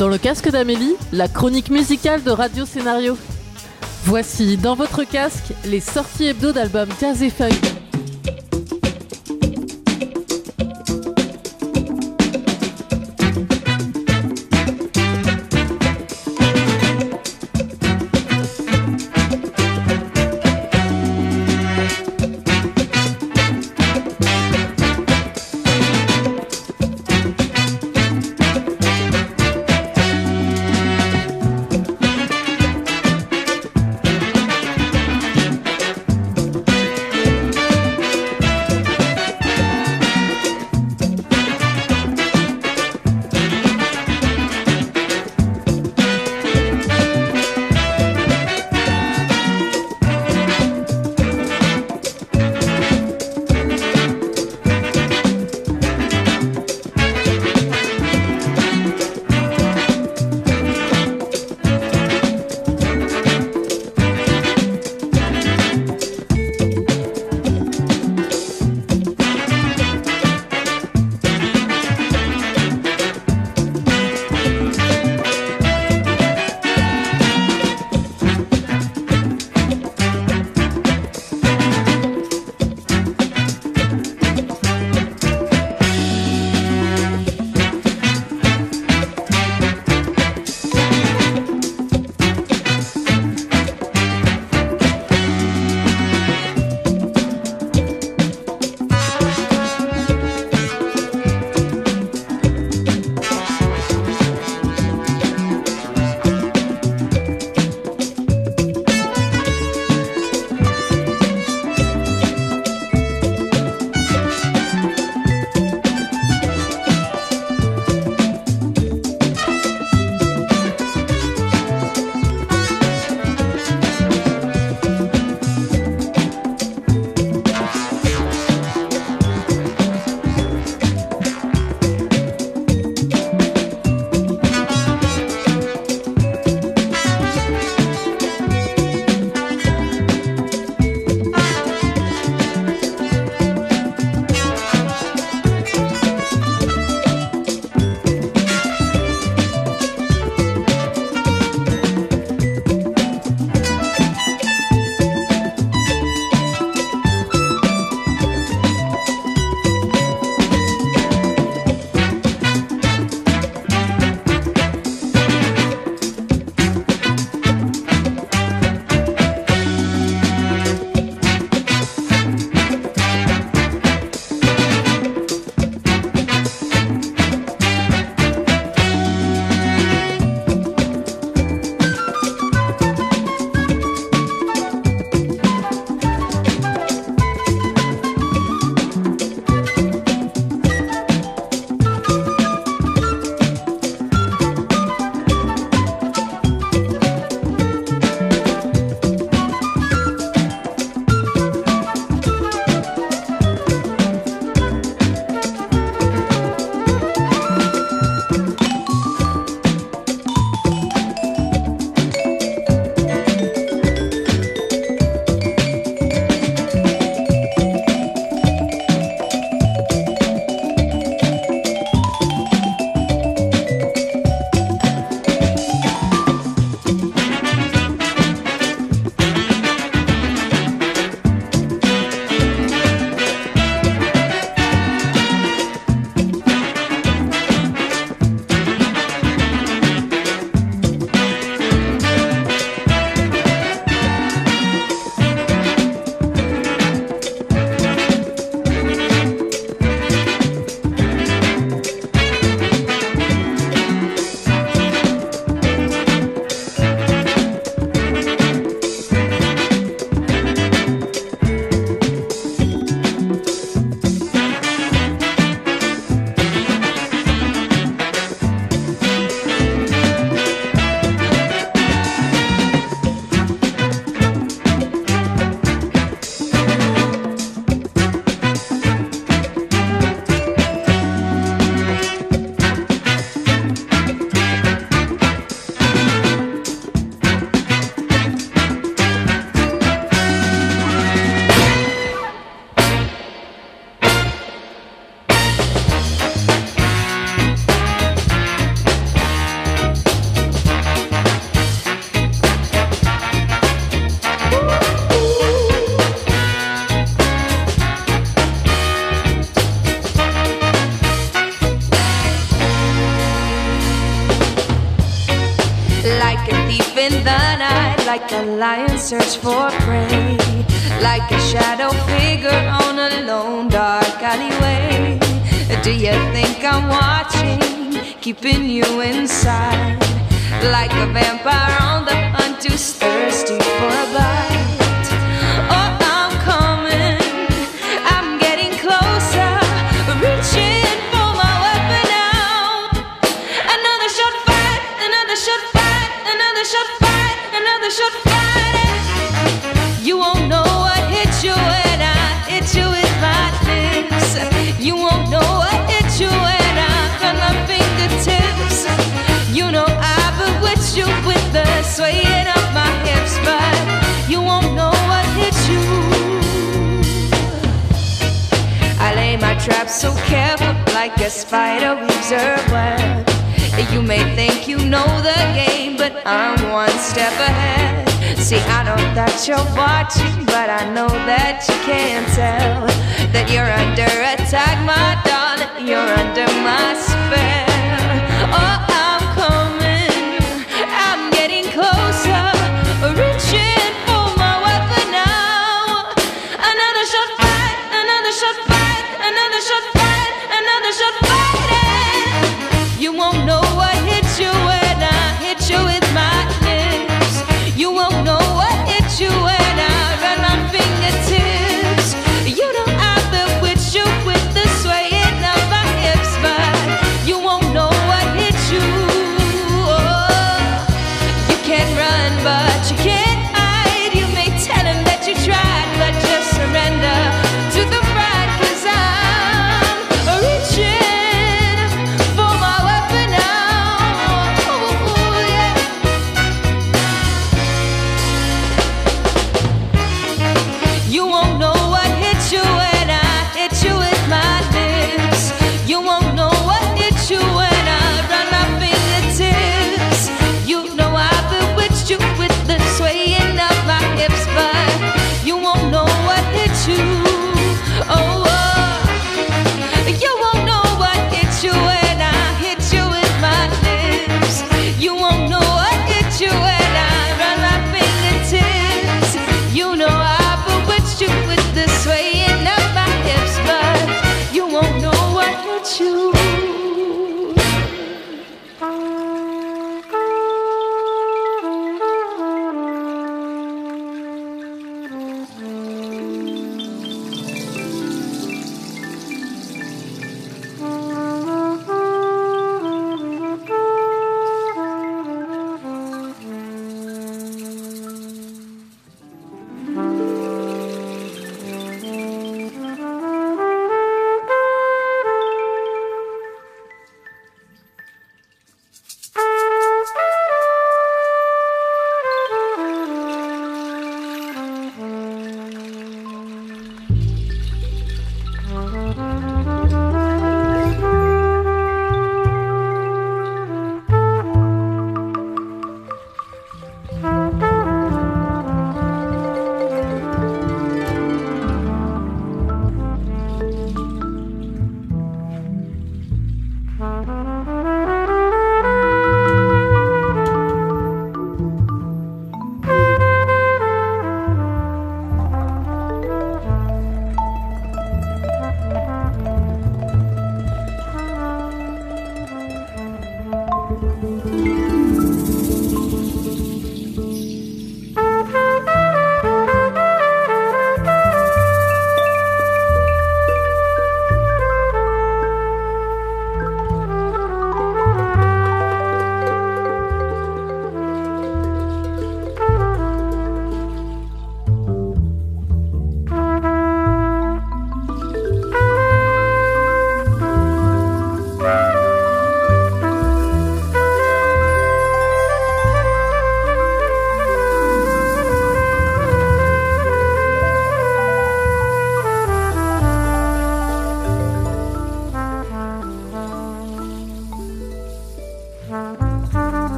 Dans le casque d'Amélie, la chronique musicale de Radio Scénario. Voici dans votre casque les sorties hebdo d'albums jazz et funk. Search for prey, like a shadow figure on a lone dark alleyway. Do you think I'm watching, keeping you inside, like a vampire on the hunt who's thirsty like a spider weaves her web. You may think you know the game, but I'm one step ahead. See, I know that you're watching, but I know that you can't tell that you're under attack, my darling. You're under my spell.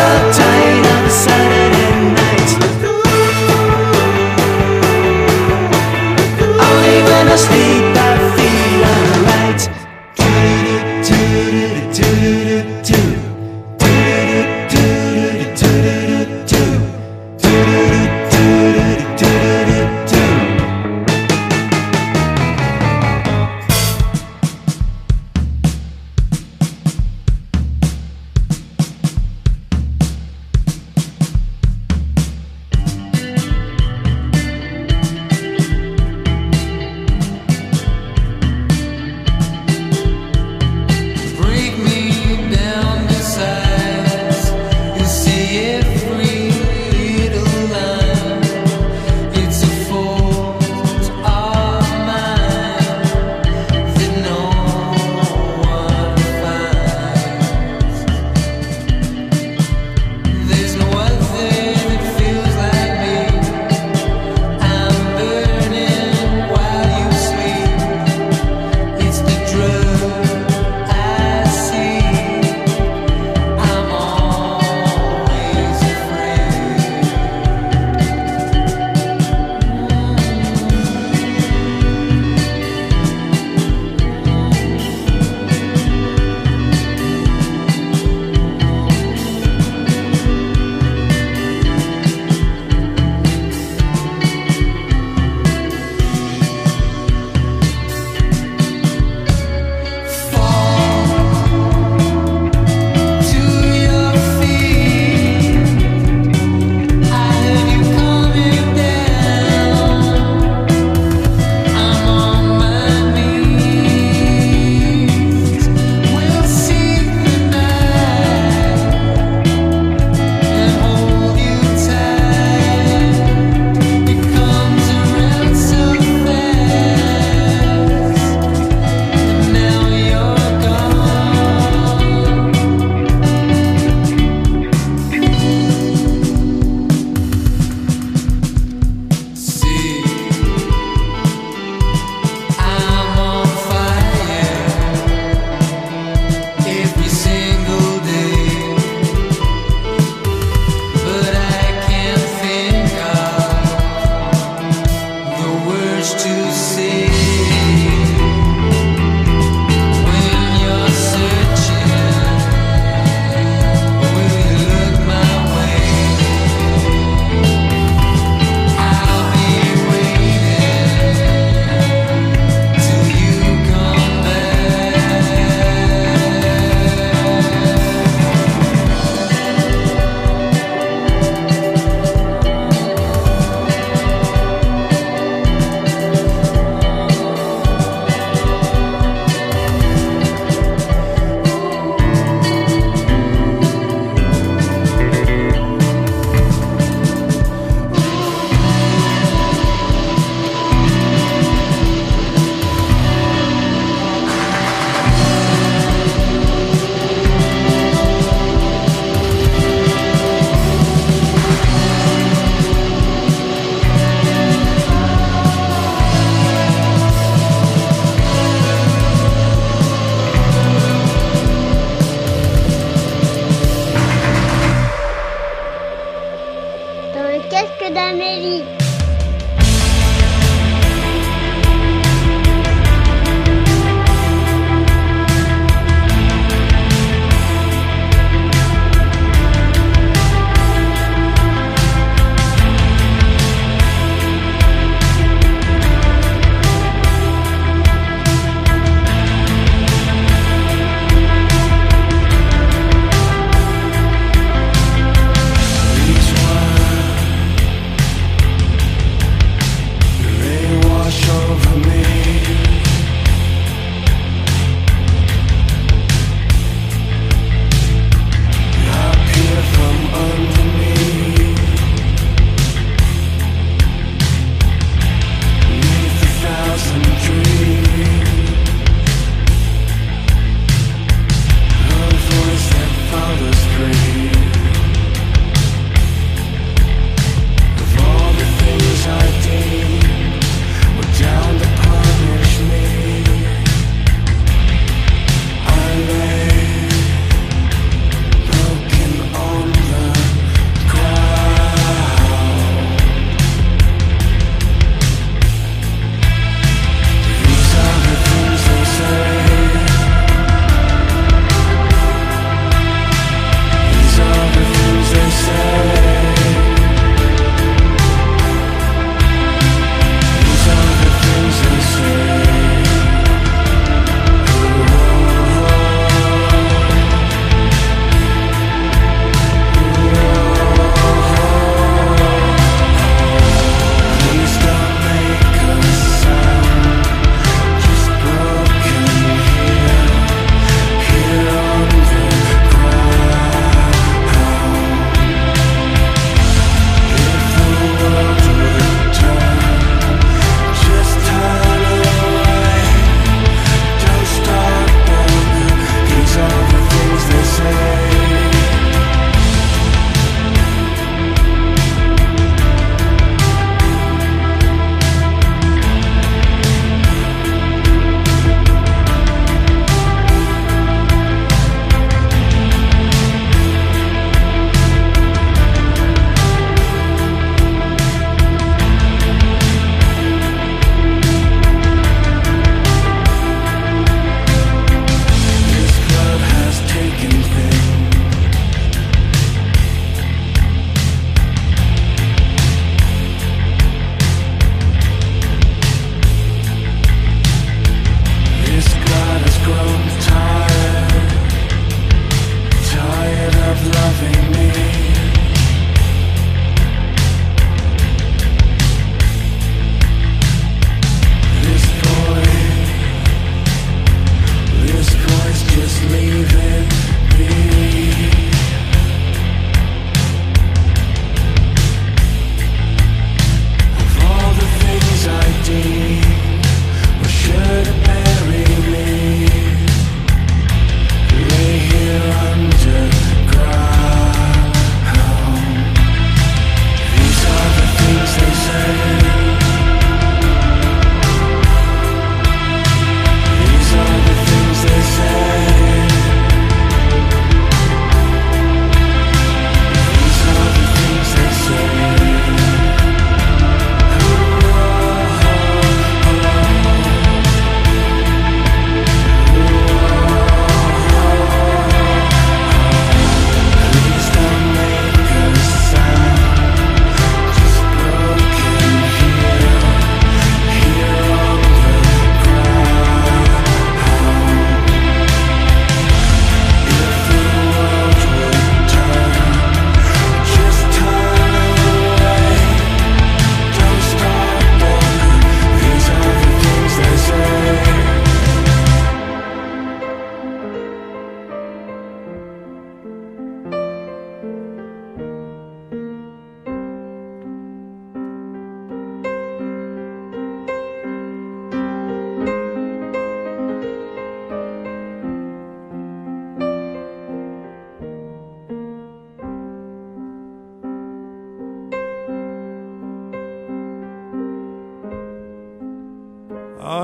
so tight on the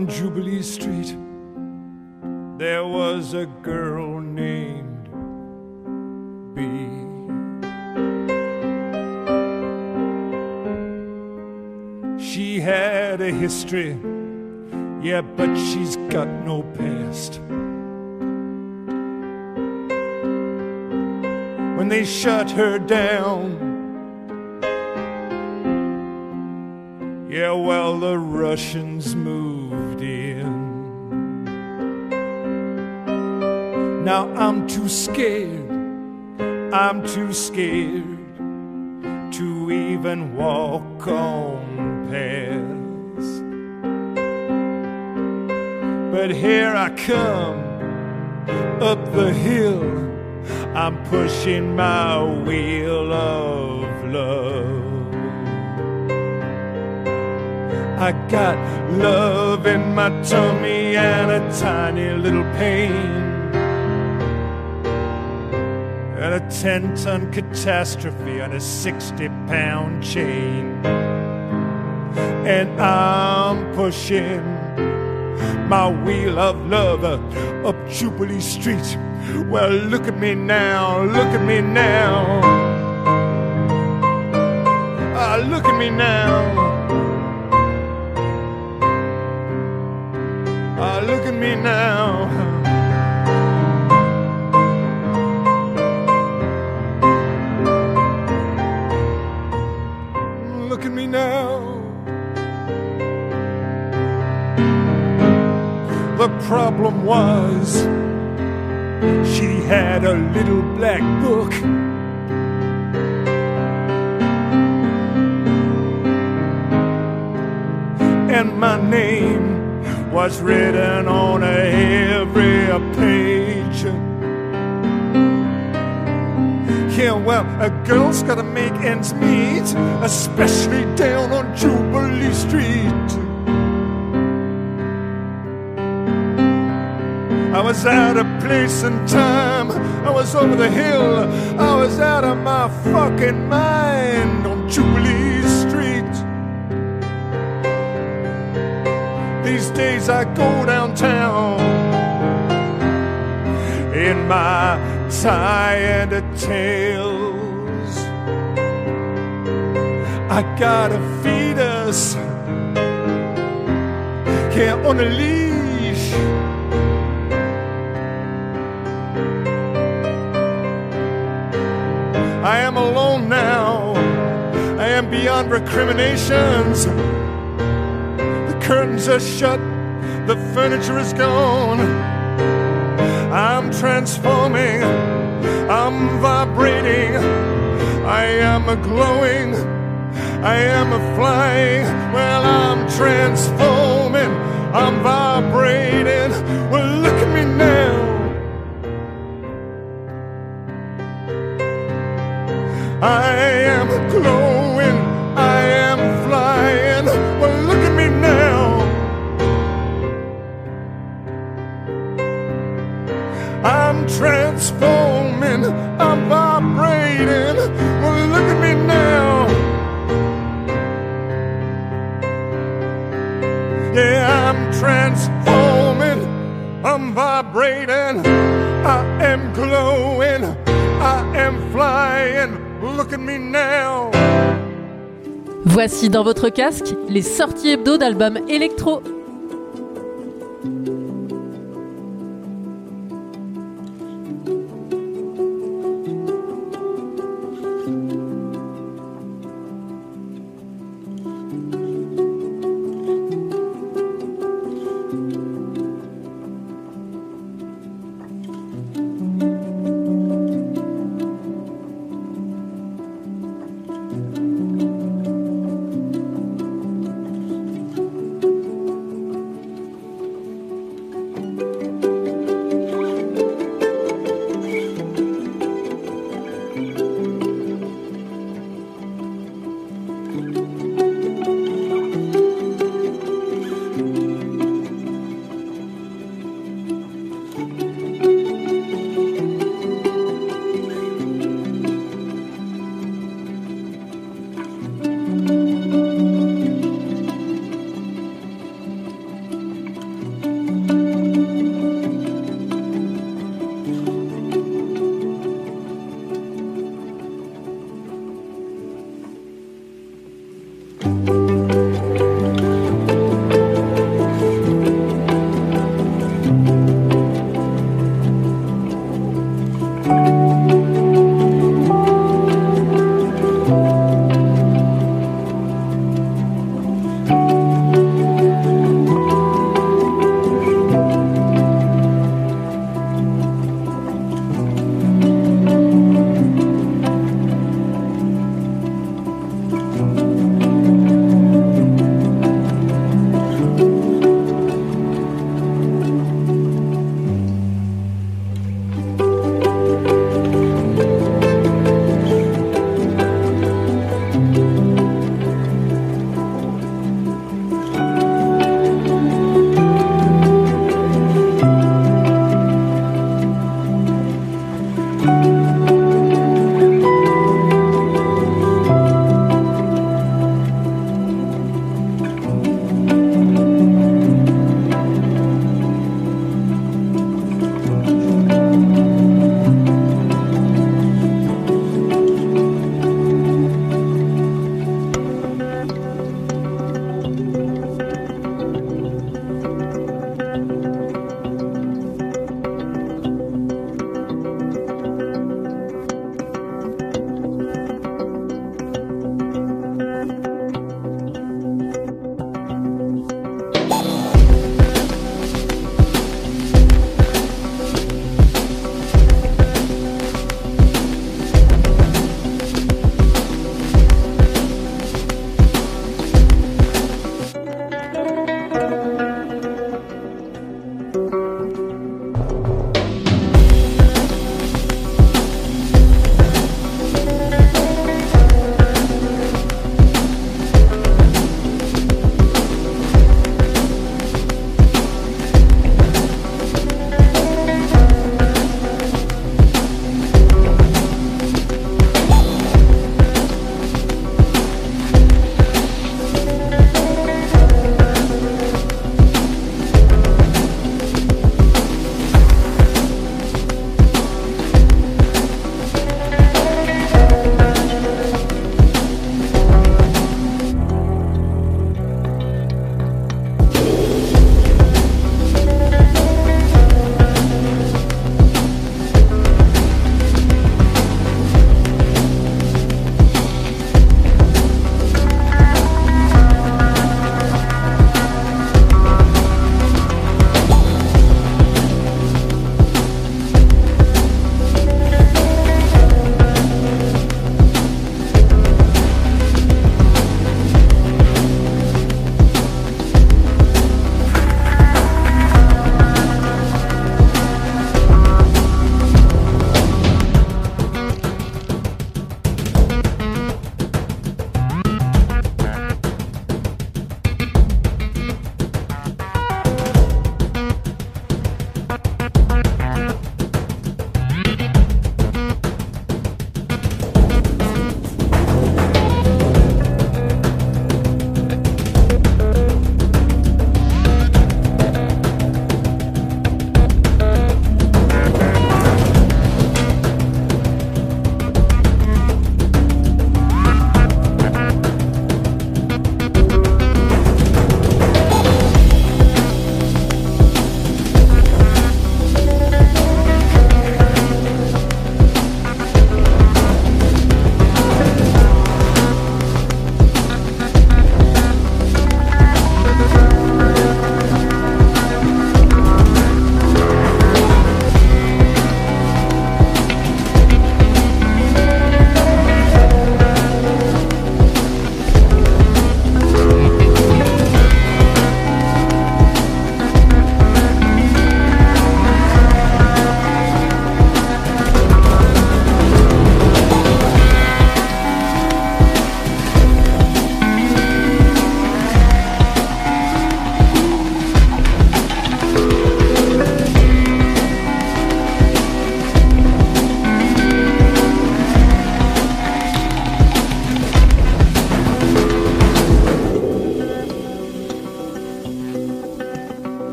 On Jubilee Street, there was a girl named Bee. She had a history, yeah, but she's got no past. When they shut her down, Yeah, well, the Russians moved in. Now I'm too scared, I'm too scared to even walk on past. But here I come up the hill, I'm pushing my wheel of love. I got love in my tummy and a tiny little pain. And a 10 ton catastrophe on a 60 pound chain. And I'm pushing my wheel of love up Jubilee Street. Well, look at me now, look at me now. Ah, look at me now. Me now. Look at me now. The problem was she had a little black book. And my name was written on every page. Yeah, well, a girl's gotta make ends meet, especially down on Jubilee Street. I was out of place and time. I was over the hill. I was out of my fucking mind on Jubilee. Days I go downtown in my tie and a tails. I gotta a fetus, yeah, on a leash. I am alone now. I am beyond recriminations. The curtains are shut. The furniture is gone. I'm transforming. I'm vibrating. I am a glowing. I am a flying. Well, I'm transforming. I'm vibrating. Well, look at me now. Transforming, I'm vibrating. I am glowing, I am flying. Look at me now. Voici dans votre casque les sorties hebdo d'albums électro.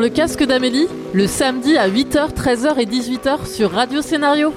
Dans le casque d'Amélie, le samedi à 8h, 13h et 18h sur Radio Scénario.